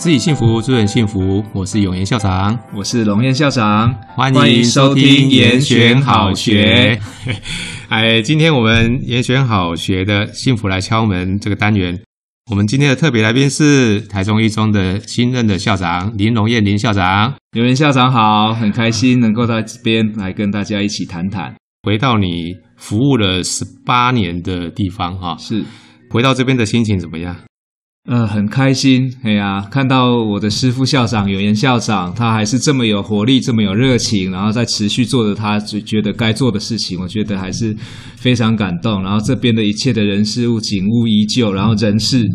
自己幸福，助人幸福。我是永言校长，我是龙彦校长，欢迎收听严选好学。哎，今天我们严选好学的幸福来敲门这个单元，我们今天的特别来宾是台中一中的新任的校长林龙彦林校长。永言校长好，很开心能够在这边来跟大家一起谈谈。回到你服务了十八年的地方哈，是回到这边的心情怎么样？呃，很开心，哎呀，看到我的师傅校长有言校长，他还是这么有活力，这么有热情，然后在持续做着他觉得该做的事情，我觉得还是非常感动。然后这边的一切的人事物景物依旧，然后人事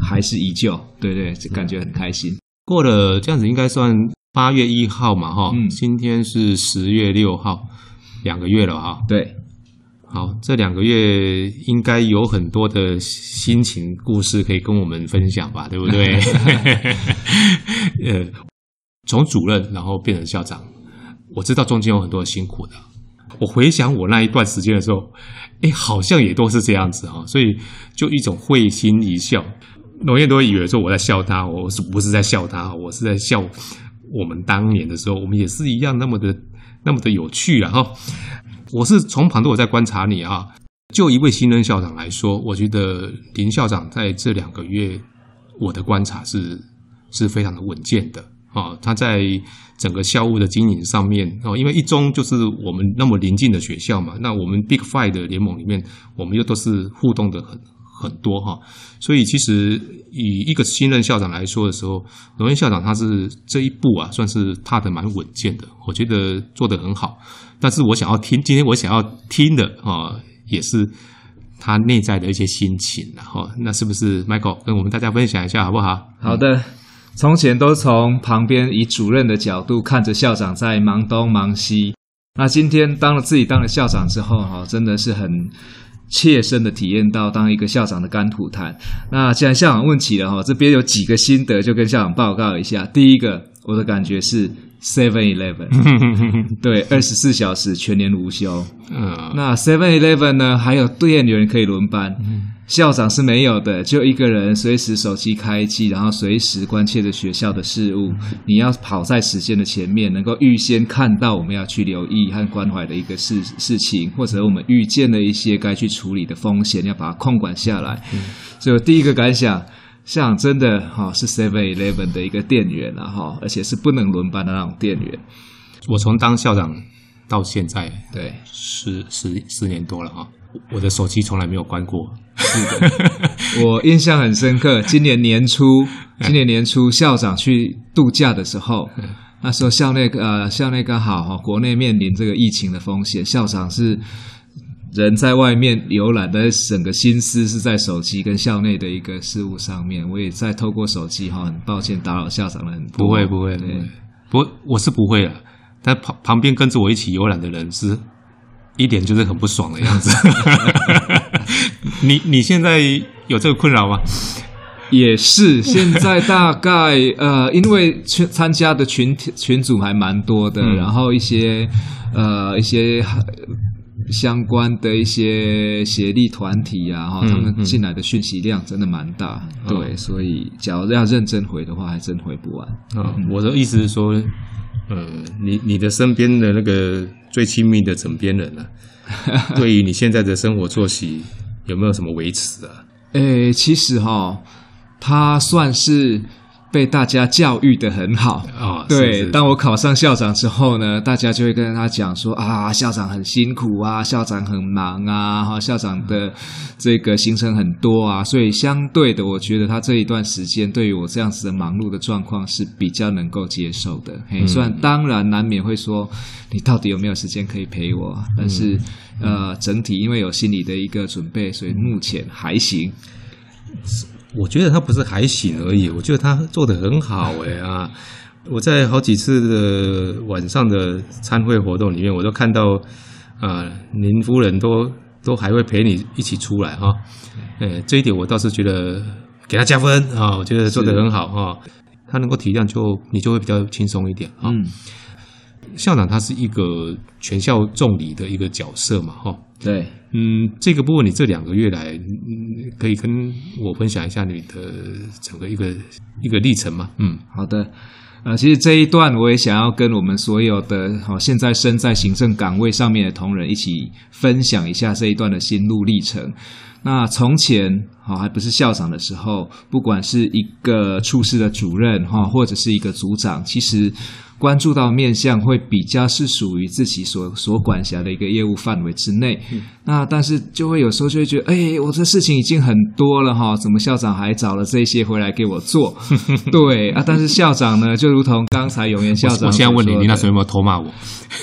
还是依旧，对对，就感觉很开心。过了这样子，应该算八月一号嘛，哈，嗯，今天是十月六号，两个月了哈，对。好，这两个月应该有很多的心情故事可以跟我们分享吧，对不对？呃，从主任然后变成校长，我知道中间有很多辛苦的。我回想我那一段时间的时候，哎，好像也都是这样子哈，所以就一种会心一笑。农业都以为说我在笑他，我是不是在笑他？我是在笑我们当年的时候，我们也是一样那么的那么的有趣啊哈。我是从旁都我在观察你啊，就一位新任校长来说，我觉得林校长在这两个月，我的观察是是非常的稳健的啊。他在整个校务的经营上面哦，因为一中就是我们那么临近的学校嘛，那我们 Big Five 的联盟里面，我们又都是互动的很很多哈，所以其实以一个新任校长来说的时候，龙彦校长他是这一步啊，算是踏得蛮稳健的，我觉得做得很好。但是我想要听，今天我想要听的啊，也是他内在的一些心情，然后那是不是 Michael 跟我们大家分享一下好不好？好的，从前都从旁边以主任的角度看着校长在忙东忙西，那今天当了自己当了校长之后，哈，真的是很切身的体验到当一个校长的甘苦谈。那既然校长问起了哈，这边有几个心得，就跟校长报告一下。第一个，我的感觉是。Seven Eleven，对，二十四小时全年无休。嗯，那 Seven Eleven 呢？还有店员可以轮班，校长是没有的，就一个人随时手机开机，然后随时关切着学校的事务。你要跑在时间的前面，能够预先看到我们要去留意和关怀的一个事事情，或者我们预见了一些该去处理的风险，要把它控管下来。所以我第一个感想。像真的哈是 Seven Eleven 的一个店员了哈，而且是不能轮班的那种店员。我从当校长到现在，对，十十十年多了哈，我的手机从来没有关过。是的，我印象很深刻。今年年初，今年年初校长去度假的时候，那时候校内呃校内刚好哈，国内面临这个疫情的风险，校长是。人在外面游览的整个心思是在手机跟校内的一个事务上面，我也在透过手机哈，很抱歉打扰校长了很多。不会不会，对，不，我是不会了。但旁旁边跟着我一起游览的人是一点就是很不爽的样子。你你现在有这个困扰吗？也是，现在大概呃，因为参参加的群群组还蛮多的，嗯、然后一些呃一些。相关的一些协力团体啊，哈，他们进来的讯息量真的蛮大，嗯、对，嗯、所以假如要认真回的话，还真回不完。嗯，我的意思是说，呃，你你的身边的那个最亲密的枕边人呢、啊，对于你现在的生活作息有没有什么维持啊？诶、欸，其实哈，他算是。被大家教育的很好啊！哦、对，是是当我考上校长之后呢，大家就会跟他讲说啊，校长很辛苦啊，校长很忙啊，哈，校长的这个行程很多啊，所以相对的，我觉得他这一段时间对于我这样子的忙碌的状况是比较能够接受的。嘿，虽然当然难免会说，你到底有没有时间可以陪我？但是呃，整体因为有心理的一个准备，所以目前还行。我觉得他不是还行而已，我觉得他做的很好哎啊！我在好几次的晚上的参会活动里面，我都看到啊，林夫人都都还会陪你一起出来哈。哎，这一点我倒是觉得给他加分啊！我觉得做的很好哈，他能够体谅，就你就会比较轻松一点啊。嗯，校长他是一个全校重礼的一个角色嘛哈。对。嗯，这个部分你这两个月来，嗯，可以跟我分享一下你的整个一个一个历程吗？嗯，好的。呃，其实这一段我也想要跟我们所有的好现在身在行政岗位上面的同仁一起分享一下这一段的心路历程。那从前好还不是校长的时候，不管是一个处室的主任哈，或者是一个组长，其实。关注到面向会比较是属于自己所所管辖的一个业务范围之内，嗯、那但是就会有时候就会觉得，哎，我这事情已经很多了哈，怎么校长还找了这些回来给我做？对啊，但是校长呢，就如同刚才永言校长，我现在问你，你那时候有没有偷骂我？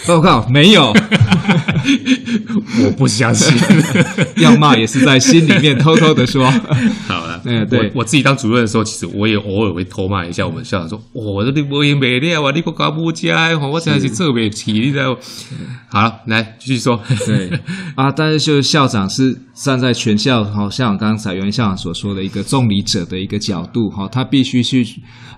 报告没有，我不相信，要骂也是在心里面偷偷的说。好了，嗯，对我，我自己当主任的时候，其实我也偶尔会偷骂一下我们校长，说，我这里我也没料啊，你不搞不加，我现在是特别体力的。好了，来继续说。对 啊，但是就是校长是站在全校，好像刚才袁校长所说的一个重理者的一个角度，哈，他必须去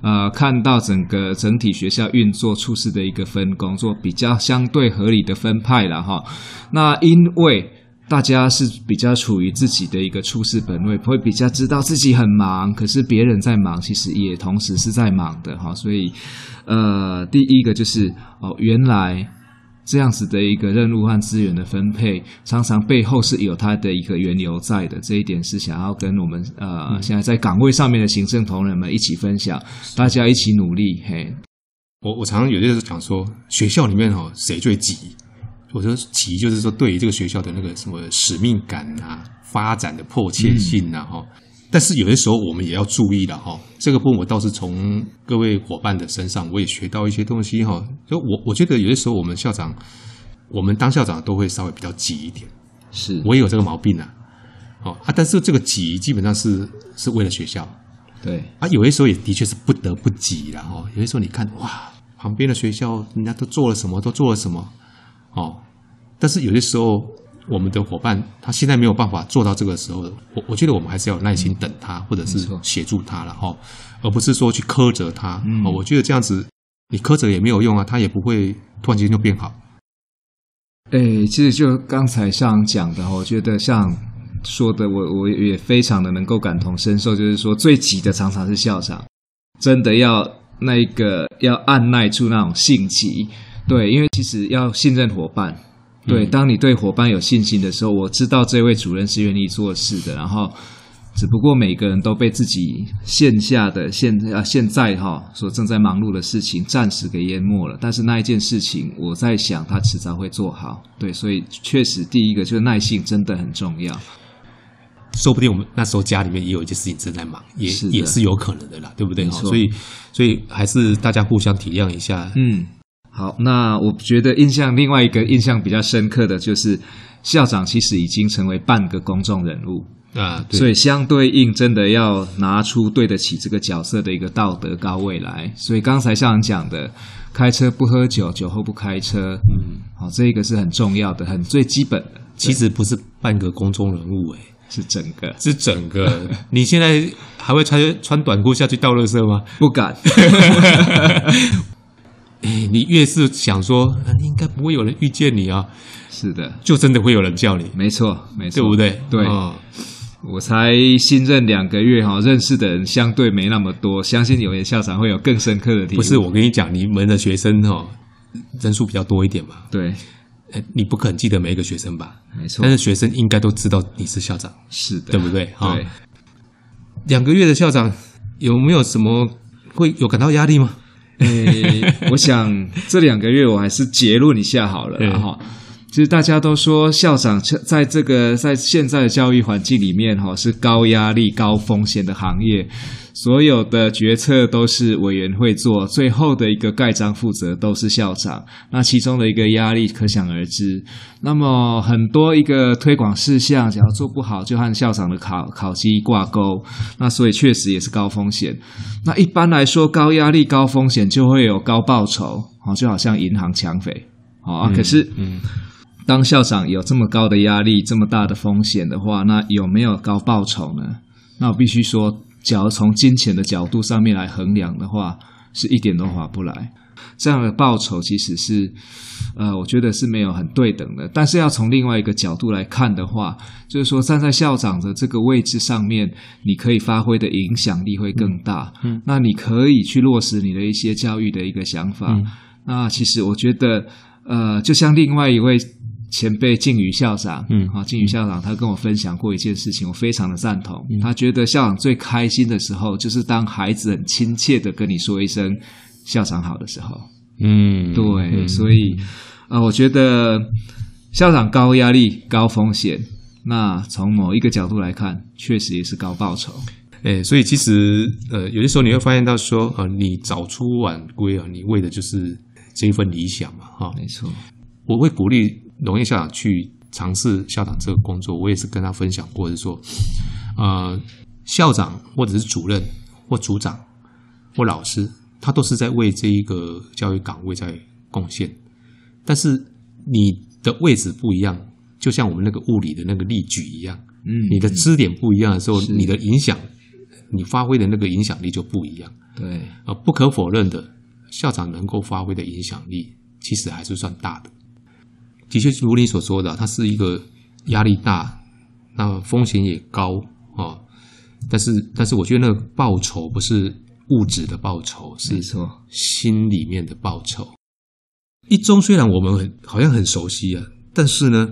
呃看到整个整体学校运作处事的一个分工，做比较相对合理的分派了哈。那因为大家是比较处于自己的一个处事本位，会比较知道自己很忙，可是别人在忙，其实也同时是在忙的哈。所以，呃，第一个就是哦，原来这样子的一个任务和资源的分配，常常背后是有它的一个缘由在的。这一点是想要跟我们呃现在在岗位上面的行政同仁们一起分享，大家一起努力。嘿，我我常常有些时候讲说，学校里面哦，谁最急？我说急就是说，对于这个学校的那个什么使命感啊，发展的迫切性啊，哈、嗯。但是有些时候我们也要注意了哈。这个部分我倒是从各位伙伴的身上，我也学到一些东西哈。就我我觉得有些时候我们校长，我们当校长都会稍微比较急一点。是，我也有这个毛病啊。哦啊，但是这个急基本上是是为了学校。对啊，有些时候也的确是不得不急了哈。有些时候你看哇，旁边的学校人家都做了什么，都做了什么。哦，但是有些时候，我们的伙伴他现在没有办法做到这个时候，我我觉得我们还是要有耐心等他，或者是协助他了哈，而不是说去苛责他。嗯，我觉得这样子你苛责也没有用啊，他也不会突然间就变好。哎，其实就刚才像讲的，我觉得像说的，我我也非常的能够感同身受，就是说最急的常常是校长，真的要那个要按耐住那种性急。对，因为其实要信任伙伴。对，当你对伙伴有信心的时候，我知道这位主任是愿意做事的。然后，只不过每个人都被自己线下的现啊现在哈所正在忙碌的事情暂时给淹没了。但是那一件事情，我在想他迟早会做好。对，所以确实第一个就是耐性真的很重要。说不定我们那时候家里面也有一件事情正在忙，也是也是有可能的啦，对不对？所以，所以还是大家互相体谅一下。嗯。好，那我觉得印象另外一个印象比较深刻的就是，校长其实已经成为半个公众人物啊，所以相对应真的要拿出对得起这个角色的一个道德高位来。所以刚才校长讲的，开车不喝酒，酒后不开车，嗯，好，这个是很重要的，很最基本的。其实不是半个公众人物，诶，是整个，是整个。你现在还会穿穿短裤下去倒垃圾吗？不敢。哎，你越是想说，应该不会有人遇见你啊，是的，就真的会有人叫你，没错，没错，对不对？对，哦、我才新任两个月哈，认识的人相对没那么多，相信有些校长会有更深刻的体会。不是，我跟你讲，你们的学生哦，人数比较多一点嘛，对，你不可能记得每一个学生吧？没错，但是学生应该都知道你是校长，是的，对不对？对，哦、两个月的校长有没有什么会有感到压力吗？诶，我想这两个月我还是结论一下好了，然后其实大家都说校长在这个在现在的教育环境里面哈是高压力、高风险的行业。所有的决策都是委员会做，最后的一个盖章负责都是校长。那其中的一个压力可想而知。那么很多一个推广事项，只要做不好，就和校长的考考绩挂钩。那所以确实也是高风险。那一般来说，高压力、高风险就会有高报酬，好，就好像银行抢匪，哦啊。可是，嗯，当校长有这么高的压力、这么大的风险的话，那有没有高报酬呢？那我必须说。假如从金钱的角度上面来衡量的话，是一点都划不来。这样的报酬其实是，呃，我觉得是没有很对等的。但是要从另外一个角度来看的话，就是说站在校长的这个位置上面，你可以发挥的影响力会更大。嗯，那你可以去落实你的一些教育的一个想法。嗯，那其实我觉得，呃，就像另外一位。前辈靖宇校长，嗯，好，靖宇校长他跟我分享过一件事情，我非常的赞同。嗯、他觉得校长最开心的时候，就是当孩子很亲切的跟你说一声“校长好”的时候。嗯，对，嗯、所以啊、呃，我觉得校长高压力、高风险，那从某一个角度来看，确实也是高报酬。哎，所以其实呃，有的时候你会发现到说，呃，你早出晚归啊，你为的就是这一份理想嘛，哈，没错，我会鼓励。荣业校长去尝试校长这个工作，我也是跟他分享过，是说，呃，校长或者是主任或组长或老师，他都是在为这一个教育岗位在贡献。但是你的位置不一样，就像我们那个物理的那个例举一样，嗯，你的支点不一样的时候，你的影响，你发挥的那个影响力就不一样。对，呃，不可否认的，校长能够发挥的影响力，其实还是算大的。的确，如你所说的，它是一个压力大，那风险也高啊。但是，但是我觉得那个报酬不是物质的报酬，是心里面的报酬。一中虽然我们很好像很熟悉啊，但是呢，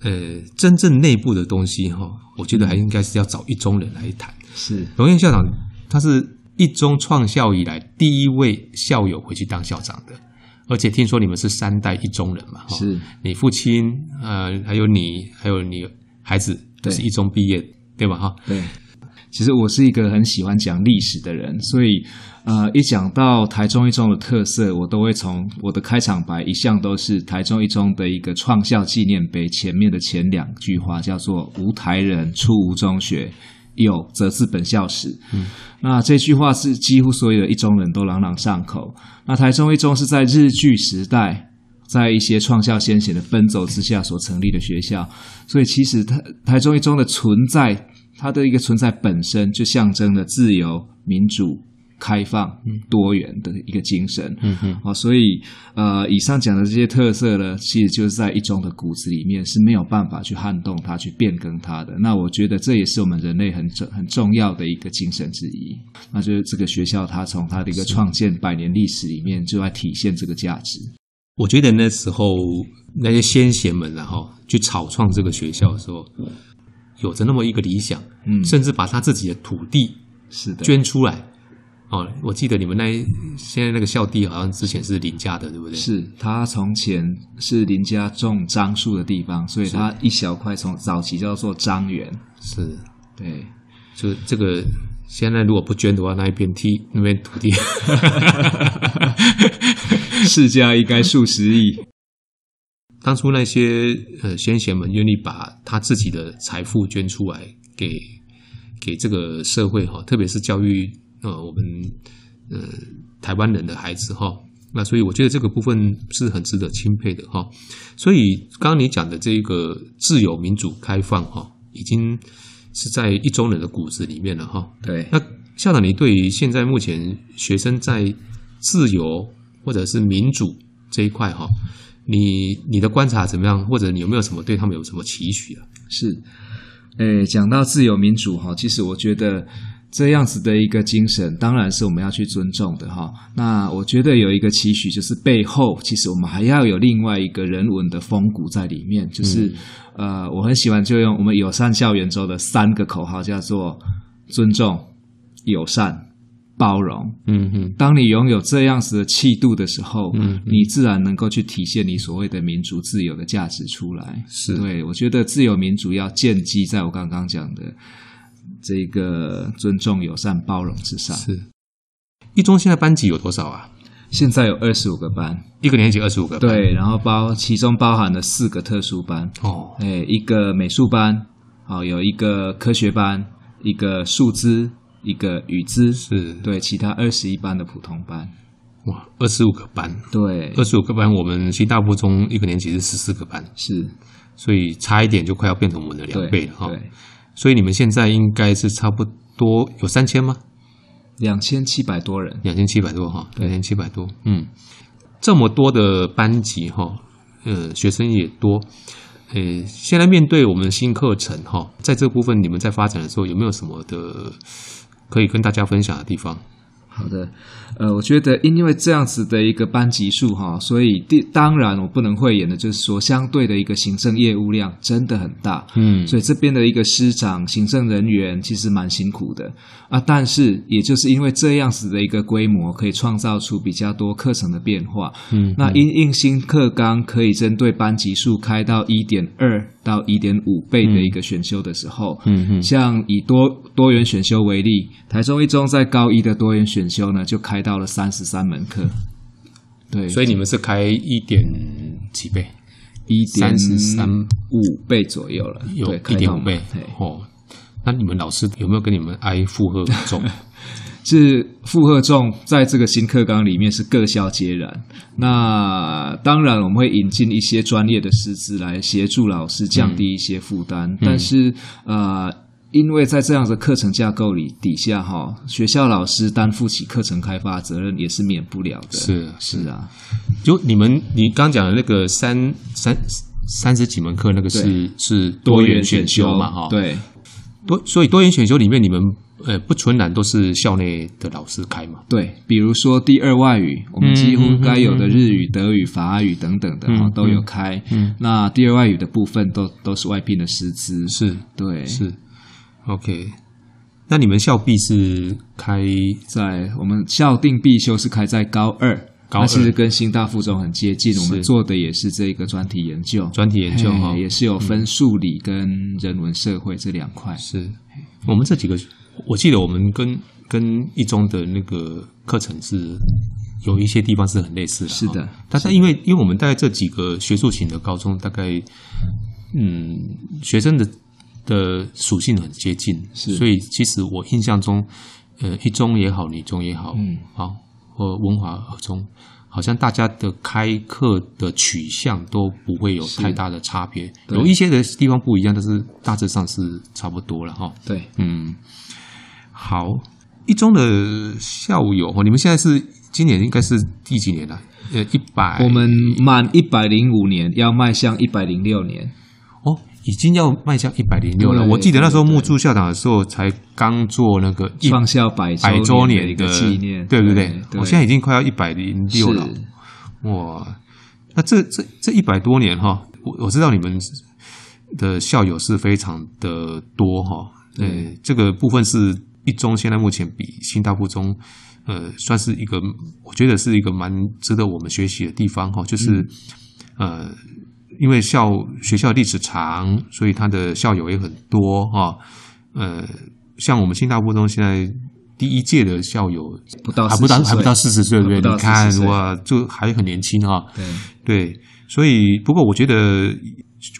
呃，真正内部的东西哈，我觉得还应该是要找一中人来谈。是荣燕校长，他是一中创校以来第一位校友回去当校长的。而且听说你们是三代一中人嘛？是，你父亲呃，还有你，还有你孩子都是一中毕业，对，吧？哈，对。其实我是一个很喜欢讲历史的人，所以呃，一讲到台中一中的特色，我都会从我的开场白一向都是台中一中的一个创校纪念碑前面的前两句话，叫做“无台人出无中学”。有则自本校史，嗯，那这句话是几乎所有的一中人都朗朗上口。那台中一中是在日据时代，在一些创校先贤的奔走之下所成立的学校，所以其实台台中一中的存在，它的一个存在本身就象征了自由民主。开放、多元的一个精神，嗯哼，啊，所以呃，以上讲的这些特色呢，其实就是在一中的骨子里面是没有办法去撼动它、去变更它的。那我觉得这也是我们人类很重、很重要的一个精神之一。那就是这个学校，它从它的一个创建百年历史里面，就来体现这个价值。我觉得那时候那些先贤们，然后去草创这个学校的时候，有着那么一个理想，嗯，甚至把他自己的土地是的捐出来。哦，我记得你们那现在那个校地好像之前是林家的，对不对？是，他从前是林家种樟树的地方，所以他一小块从早期叫做樟园。是，对，就这个现在如果不捐的话，那一片地那边土地，市价应该数十亿。当初那些呃先贤们愿意把他自己的财富捐出来给给这个社会哈，特别是教育。呃，我们呃台湾人的孩子哈，那所以我觉得这个部分是很值得钦佩的哈。所以刚刚你讲的这个自由、民主、开放哈，已经是在一中人的骨子里面了哈。对。那校长，你对于现在目前学生在自由或者是民主这一块哈，你你的观察怎么样？或者你有没有什么对他们有什么期许啊？是，诶，讲到自由民主哈，其实我觉得。这样子的一个精神，当然是我们要去尊重的哈。那我觉得有一个期许，就是背后其实我们还要有另外一个人文的风骨在里面。就是、嗯、呃，我很喜欢就用我们友善校园周的三个口号，叫做尊重、友善、包容。嗯哼，当你拥有这样子的气度的时候，嗯，你自然能够去体现你所谓的民主自由的价值出来。是，对，我觉得自由民主要建基在我刚刚讲的。这个尊重、友善、包容之上。是，一中现在班级有多少啊？现在有二十五个班，一个年级二十五个班。对，然后包其中包含了四个特殊班。哦，哎，一个美术班，哦，有一个科学班，一个数资，一个语资。是，对，其他二十一班的普通班。哇，二十五个班。对，二十五个班，我们新大附中一个年级是十四个班。是，所以差一点就快要变成我们的两倍了哈。对。所以你们现在应该是差不多有三千吗？两千七百多人，两千七百多哈，两千七百多。嗯，这么多的班级哈，呃，学生也多。呃，现在面对我们新课程哈，在这部分你们在发展的时候有没有什么的可以跟大家分享的地方？好的，呃，我觉得因为这样子的一个班级数哈，所以第当然我不能讳言的，就是说相对的一个行政业务量真的很大，嗯，所以这边的一个师长、行政人员其实蛮辛苦的。啊。但是也就是因为这样子的一个规模，可以创造出比较多课程的变化，嗯，那因应新课纲可以针对班级数开到一点二到一点五倍的一个选修的时候，嗯嗯，像以多多元选修为例，台中一中在高一的多元选修呢，就开到了三十三门课，对，所以你们是开一点几倍，一点三三五倍左右了，有一点五倍哦。那你们老师有没有跟你们挨负荷重？是负荷重，在这个新课纲里面是各校皆然。那当然我们会引进一些专业的师资来协助老师降低一些负担，嗯、但是呃。因为在这样的课程架构里底下，哈，学校老师担负起课程开发责任也是免不了的。是是啊，就你们你刚讲的那个三三三十几门课，那个是是多元选修嘛？哈，对，多所以多元选修里面，你们呃不纯然都是校内的老师开嘛？对，比如说第二外语，我们几乎该有的日语、德语、法语等等的哈都有开。嗯，那第二外语的部分都都是外聘的师资。是，对，是。OK，那你们校必是开在我们校定必修是开在高二，高二其实跟新大附中很接近。我们做的也是这个专题研究，专题研究哈，也是有分数理跟人文社会这两块。是我们这几个，我记得我们跟跟一中的那个课程是有一些地方是很类似的。是的，但是因为因为我们大概这几个学术型的高中，大概嗯学生的。的属性很接近，是。所以其实我印象中，呃，一中也好，女中也好，嗯，好，或文华二中，好像大家的开课的取向都不会有太大的差别，有一些的地方不一样，但是大致上是差不多了哈。对，嗯，好，一中的校友，你们现在是今年应该是第几年了？呃，一百，我们满一百零五年，要迈向一百零六年。已经要迈向一百零六了。我记得那时候木柱校长的时候，才刚做那个创校百百周年的一个纪念，对不对？我现在已经快要一百零六了。哇，那这这这一百多年哈，我我知道你们的校友是非常的多哈。呃，这个部分是一中现在目前比新大附中，呃，算是一个我觉得是一个蛮值得我们学习的地方哈，就是呃。因为校学校历史长，所以他的校友也很多哈。呃，像我们新大附中现在第一届的校友不到还不到还不到四十岁，对不对？你看哇，就还很年轻哈。对对，所以不过我觉得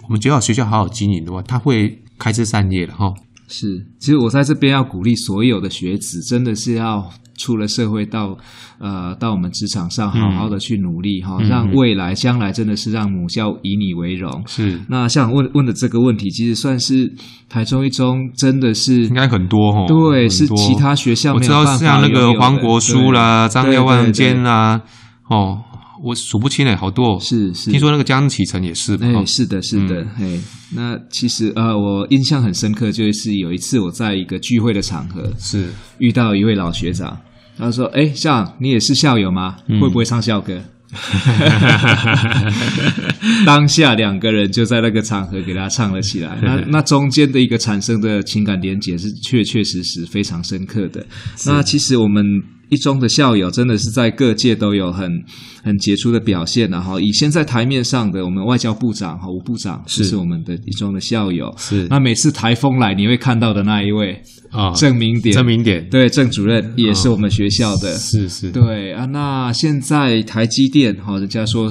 我们只要学校好好经营的话，他会开枝散叶的哈。是，其实我在这边要鼓励所有的学子，真的是要。出了社会到呃到我们职场上，好好的去努力哈，嗯、让未来将来真的是让母校以你为荣。是，那像问问的这个问题，其实算是台中一中真的是应该很多哈，对，是其他学校我知道像那个黄国书啦、张廖万坚啦，哦，我数不清嘞，好多。是是，听说那个江启臣也是。哎、欸，是的，是的，哎、嗯，那其实呃，我印象很深刻，就是有一次我在一个聚会的场合，是。遇到一位老学长。他说：“哎，校长，你也是校友吗？嗯、会不会唱校歌？” 当下两个人就在那个场合给他唱了起来。那 那中间的一个产生的情感连结是确确实实非常深刻的。那其实我们。一中的校友真的是在各界都有很很杰出的表现，然后以现在台面上的我们外交部长哈吴部长是，是我们的一中的校友，是。那每次台风来你会看到的那一位啊。郑明典，郑明典。对郑主任也是我们学校的，是是。对啊，那现在台积电哈人家说。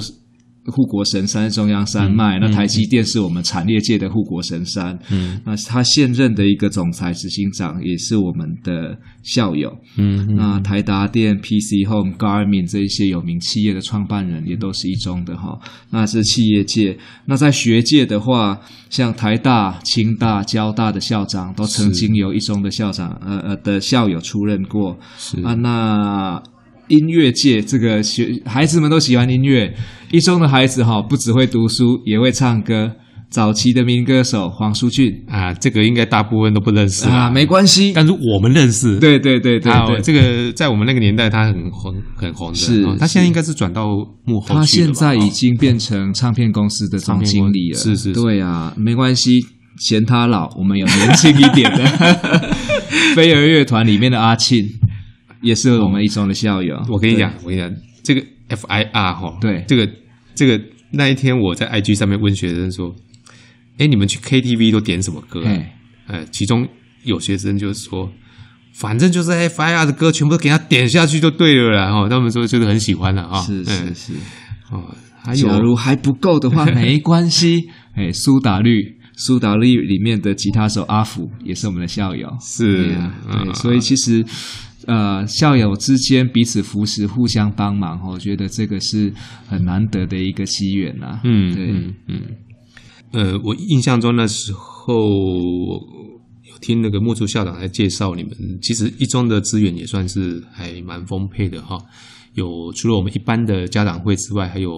护国神山中央山脉，嗯、那台积电是我们产业界的护国神山。嗯，那他现任的一个总裁执行长也是我们的校友。嗯，嗯那台达电、PC Home、Garmin 这一些有名企业的创办人也都是一中的哈。那是企业界。那在学界的话，像台大、清大、交大的校长都曾经由一中的校长呃呃的校友出任过。是啊，那。音乐界这个学孩子们都喜欢音乐，一中的孩子哈不只会读书，也会唱歌。早期的民歌手黄舒骏啊，这个应该大部分都不认识啊，没关系，但是我们认识。对对对对。对，这个在我们那个年代他很红很红的，是他现在应该是转到幕后，他现在已经变成唱片公司的总经理了。是是，对啊，没关系，嫌他老，我们有年轻一点的。飞儿乐团里面的阿庆，也是我们一中的校友。我跟你讲，我跟你讲，这个 FIR 哈，对，这个这个那一天我在 IG 上面问学生说。哎，你们去 KTV 都点什么歌？哎呃，其中有学生就说，反正就是 FIR 的歌，全部都给他点下去就对了啦。哈，他们说就是很喜欢了啊。是是是。哦，还有，假如还不够的话，没关系。哎，苏打绿，苏打绿里面的吉他手阿福也是我们的校友。是，对，所以其实呃，校友之间彼此扶持，互相帮忙，我觉得这个是很难得的一个机缘呐。嗯，对，嗯。呃，我印象中那时候有听那个木柱校长来介绍你们，其实一中的资源也算是还蛮丰沛的哈。有除了我们一般的家长会之外，还有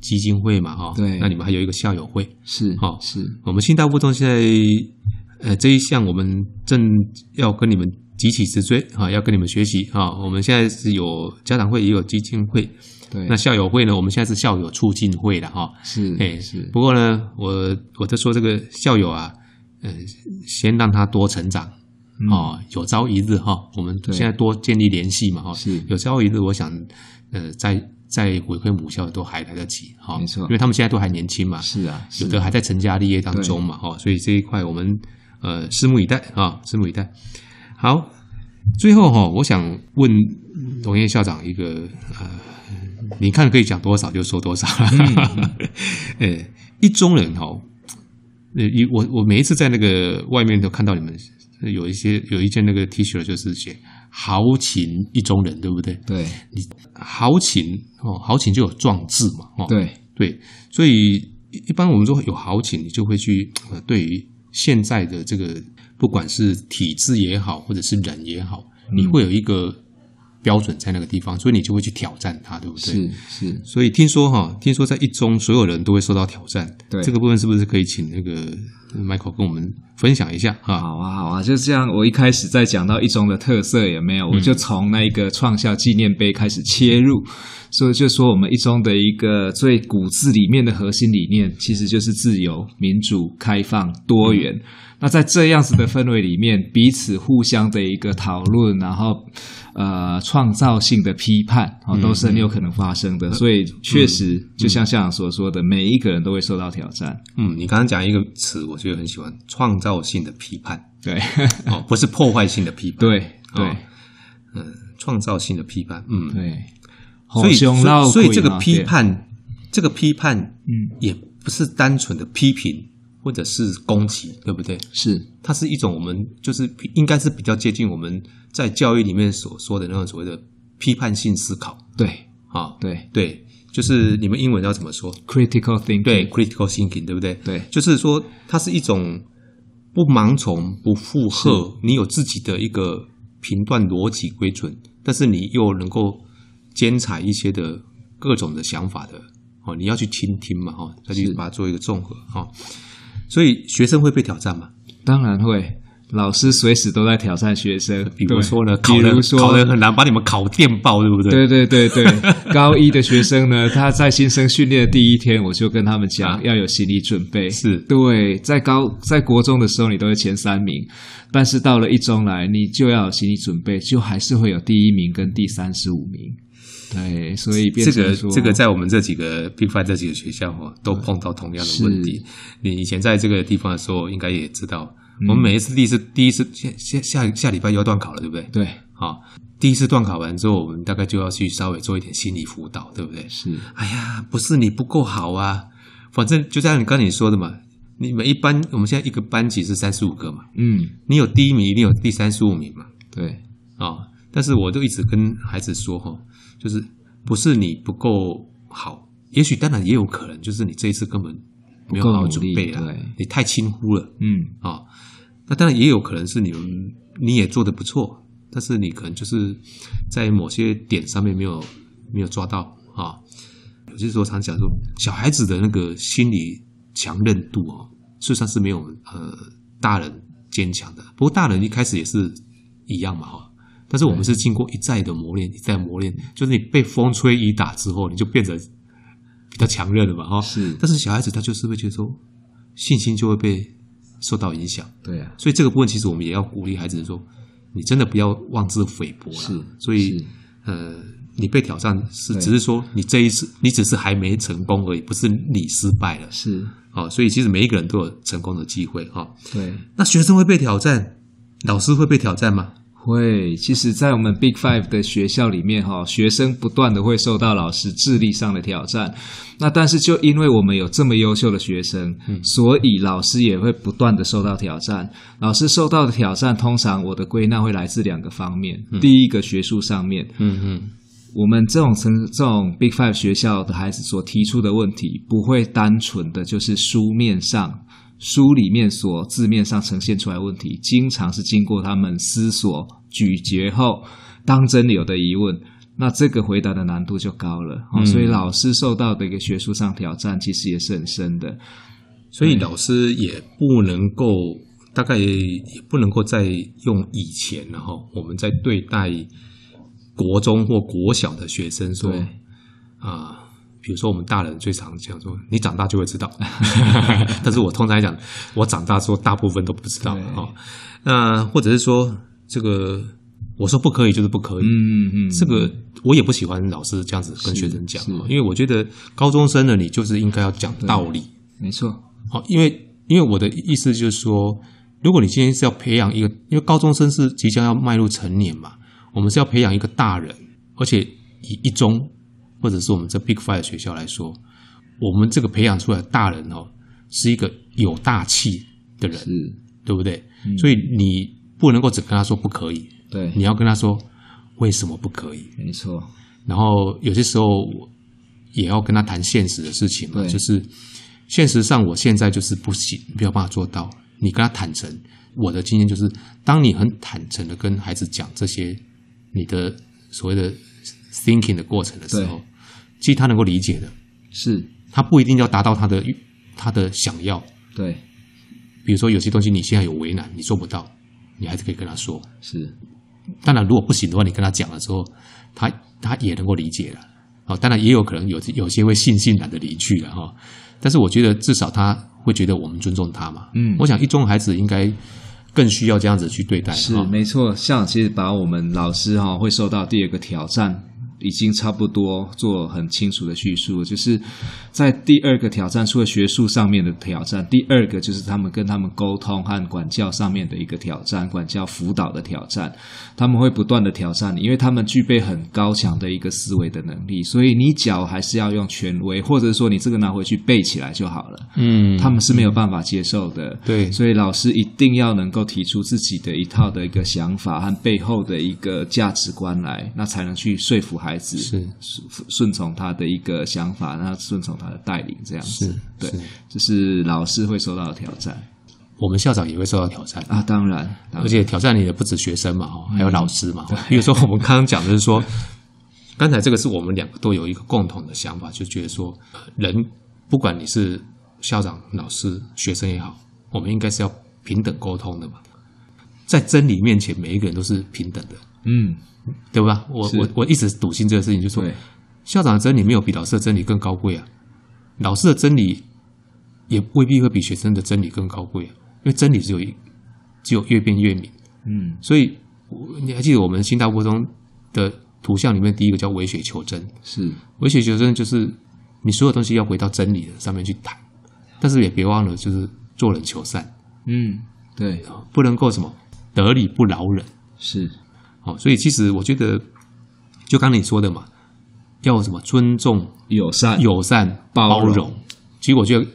基金会嘛哈。对，那你们还有一个校友会，是哈，是我们新大附中现在呃这一项，我们正要跟你们急起直追哈，要跟你们学习哈。我们现在是有家长会，也有基金会。对，那校友会呢？我们现在是校友促进会了哈。是，哎是。不过呢，我我就说这个校友啊，嗯，先让他多成长，哦，有朝一日哈，我们现在多建立联系嘛哈。是，有朝一日，我想，呃，在在回馈母校都还来得及哈。没错，因为他们现在都还年轻嘛。是啊，有的还在成家立业当中嘛哈。所以这一块我们呃拭目以待啊，拭目以待。好，最后哈，我想问董燕校长一个呃。你看可以讲多少就说多少了。呃、嗯，一中人哦，呃，我我每一次在那个外面都看到你们有一些有一件那个 T 恤，就是写豪情一中人，对不对？对，你豪情哦，豪情就有壮志嘛，哦，对对，所以一般我们说有豪情，你就会去呃，对于现在的这个不管是体制也好，或者是人也好，你会有一个。标准在那个地方，所以你就会去挑战它，对不对？是是。所以听说哈，听说在一中所有人都会受到挑战。对，这个部分是不是可以请那个 Michael 跟我们分享一下？哈，好啊，好啊，就这样。我一开始在讲到一中的特色有没有？我就从那一个创校纪念碑开始切入，所以就说我们一中的一个最骨子里面的核心理念，其实就是自由、民主、开放、多元。嗯那在这样子的氛围里面，彼此互相的一个讨论，然后呃创造性的批判，哦，都是很有可能发生的。嗯、所以确实，就像校长所说的，嗯、每一个人都会受到挑战。嗯，你刚刚讲一个词，我觉得很喜欢，创造性的批判。对，哦，不是破坏性的批判。对对，嗯、哦，创造性的批判。嗯，对。所以，所以这个批判，这个批判，嗯，也不是单纯的批评。或者是攻击，对不对？是，它是一种我们就是应该是比较接近我们在教育里面所说的那种所谓的批判性思考。对，啊，对对，就是你们英文要怎么说？critical thinking。对，critical thinking，对不对？对，就是说它是一种不盲从、不附和，你有自己的一个评断逻辑规准，但是你又能够兼采一些的各种的想法的。哦，你要去倾听嘛，哈，再去把它做一个综合，哈。所以学生会被挑战吗？当然会，老师随时都在挑战学生。比如说呢，考的考的很难，把你们考电爆，对不对？对对对对。高一的学生呢，他在新生训练的第一天，我就跟他们讲，啊、要有心理准备。是对，在高在国中的时候，你都是前三名，但是到了一中来，你就要有心理准备，就还是会有第一名跟第三十五名。对，所以变成这个这个在我们这几个 Big Five 这几个学校哦，都碰到同样的问题。你以前在这个地方的时候，应该也知道，我们每一次第一次第一次下下下下礼拜又要断考了，对不对？对，好，第一次段考完之后，我们大概就要去稍微做一点心理辅导，对不对？是。哎呀，不是你不够好啊，反正就像你刚才你说的嘛，你们一般我们现在一个班级是三十五个嘛，嗯，你有第一名，一定有第三十五名嘛，对，啊，但是我就一直跟孩子说哈。就是不是你不够好，也许当然也有可能，就是你这一次根本没有好好准备啊，你太轻忽了，嗯。啊，那当然也有可能是你们你也做的不错但是你可能就是在某些点上面没有没有抓到啊。有些时候常讲说，小孩子的那个心理强韧度哦，事实上是没有呃大人坚强的。不过大人一开始也是一样嘛哈，但是我们是经过一再的磨练，一再磨练，就是你被风吹雨打之后，你就变得比较强韧了嘛哈。是，但是小孩子他就是会觉得说，信心就会被受到影响。对啊，所以这个部分其实我们也要鼓励孩子说，你真的不要妄自菲薄了。是，所以呃。你被挑战是只是说你这一次你只是还没成功而已，不是你失败了。是，哦，所以其实每一个人都有成功的机会哈。对，那学生会被挑战，老师会被挑战吗？会。其实，在我们 Big Five 的学校里面哈，学生不断的会受到老师智力上的挑战。那但是就因为我们有这么优秀的学生，嗯，所以老师也会不断的受到挑战。老师受到的挑战，通常我的归纳会来自两个方面。嗯，第一个学术上面，嗯嗯。我们这种成这种 Big Five 学校的孩子所提出的问题，不会单纯的就是书面上书里面所字面上呈现出来的问题，经常是经过他们思索咀嚼后当真有的疑问，那这个回答的难度就高了。嗯，所以老师受到的一个学术上挑战，其实也是很深的。所以老师也不能够，大概也不能够再用以前，然后我们在对待。国中或国小的学生说：“啊、呃，比如说我们大人最常讲说，你长大就会知道。但是我通常来讲，我长大之后大部分都不知道哦。那或者是说，这个我说不可以就是不可以。嗯嗯嗯，这个我也不喜欢老师这样子跟学生讲，因为我觉得高中生的你就是应该要讲道理。没错。好，因为因为我的意思就是说，如果你今天是要培养一个，因为高中生是即将要迈入成年嘛。”我们是要培养一个大人，而且以一中或者是我们这 Big Five 学校来说，我们这个培养出来的大人哦，是一个有大气的人，对不对？嗯。所以你不能够只跟他说不可以，对，你要跟他说为什么不可以，没错。然后有些时候也要跟他谈现实的事情嘛，就是现实上我现在就是不行，没有办法做到。你跟他坦诚，我的经验就是，当你很坦诚的跟孩子讲这些。你的所谓的 thinking 的过程的时候，其实他能够理解的，是他不一定要达到他的他的想要。对，比如说有些东西你现在有为难，你做不到，你还是可以跟他说。是，当然如果不行的话，你跟他讲了之后，他他也能够理解了。哦，当然也有可能有有些会悻悻然的离去了哈。但是我觉得至少他会觉得我们尊重他嘛。嗯，我想一中孩子应该。更需要这样子去对待，是没错。像其实把我们老师哈会受到第二个挑战。已经差不多做很清楚的叙述，就是在第二个挑战，除了学术上面的挑战，第二个就是他们跟他们沟通和管教上面的一个挑战，管教辅导的挑战。他们会不断的挑战你，因为他们具备很高强的一个思维的能力，所以你脚还是要用权威，或者说你这个拿回去背起来就好了。嗯，他们是没有办法接受的。对，所以老师一定要能够提出自己的一套的一个想法和背后的一个价值观来，那才能去说服孩子。孩子是。顺顺从他的一个想法，然后顺从他的带领，这样子。是对，这是老师会受到的挑战。我们校长也会受到挑战。啊，当然，而且挑战你的不止学生嘛，哈，还有老师嘛。比如说，我们刚刚讲的是说，刚才这个是我们两个都有一个共同的想法，就觉得说，人不管你是校长、老师、学生也好，我们应该是要平等沟通的嘛，在真理面前，每一个人都是平等的。嗯。对吧？我我我一直笃信这个事情，就是说校长的真理没有比老师的真理更高贵啊，老师的真理也未必会比学生的真理更高贵啊，因为真理只有一，只有越辩越明。嗯，所以你还记得我们新大国中的图像里面第一个叫唯学求真，是唯学求真，就是你所有东西要回到真理的上面去谈，但是也别忘了就是做人求善。嗯，对，不能够什么得理不饶人，是。哦，所以其实我觉得，就刚你说的嘛，要什么尊重、友善、友善、包容。其实我觉得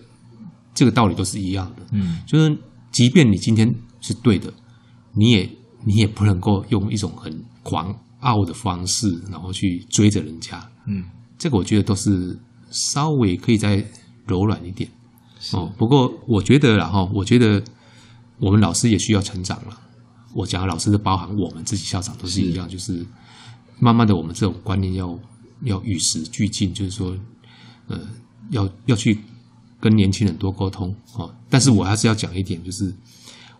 这个道理都是一样的。嗯，就是即便你今天是对的，你也你也不能够用一种很狂傲的方式，然后去追着人家。嗯，这个我觉得都是稍微可以再柔软一点。哦，不过我觉得，然后我觉得我们老师也需要成长了。我讲的老师的包含我们自己校长都是一样，是就是慢慢的我们这种观念要要与时俱进，就是说，呃，要要去跟年轻人多沟通哦。但是我还是要讲一点，就是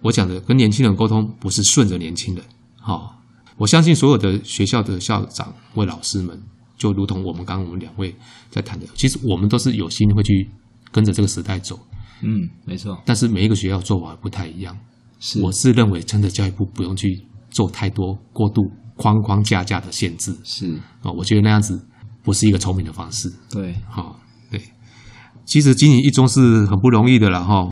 我讲的跟年轻人沟通不是顺着年轻人，好、哦，我相信所有的学校的校长或老师们，就如同我们刚刚我们两位在谈的，其实我们都是有心会去跟着这个时代走。嗯，没错。但是每一个学校做法不太一样。是，我是认为真的教育部不用去做太多过度框框架架的限制。是啊，我觉得那样子不是一个聪明的方式。对，好，对。其实经营一中是很不容易的了哈。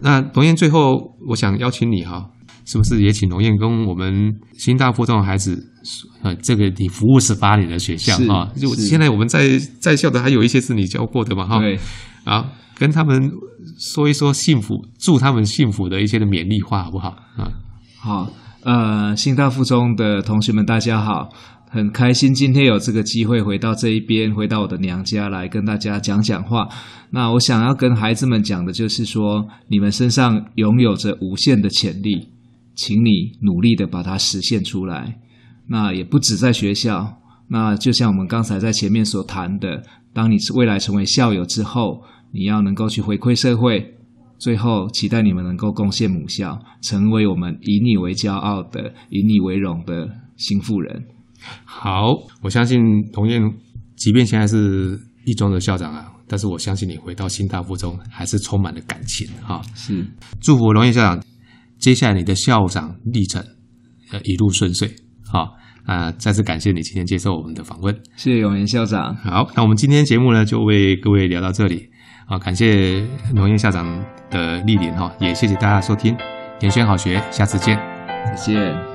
那龙彦最后，我想邀请你哈，是不是也请龙彦跟我们新大附中的孩子，呃，这个你服务十八年的学校啊，就现在我们在在校的还有一些是你教过的嘛哈。对，啊。跟他们说一说幸福，祝他们幸福的一些的勉励话，好不好？啊，好，呃，新大附中的同学们，大家好，很开心今天有这个机会回到这一边，回到我的娘家来跟大家讲讲话。那我想要跟孩子们讲的就是说，你们身上拥有着无限的潜力，请你努力的把它实现出来。那也不止在学校，那就像我们刚才在前面所谈的，当你未来成为校友之后。你要能够去回馈社会，最后期待你们能够贡献母校，成为我们以你为骄傲的、以你为荣的新富人。好，我相信龙彦，即便现在是一中的校长啊，但是我相信你回到新大附中还是充满了感情哈。是，祝福龙彦校长，接下来你的校长历程呃一路顺遂。好，啊，再次感谢你今天接受我们的访问。谢谢永言校长。好，那我们今天节目呢，就为各位聊到这里。啊，感谢农业校长的莅临哈，也谢谢大家收听田轩好学，下次见，再见。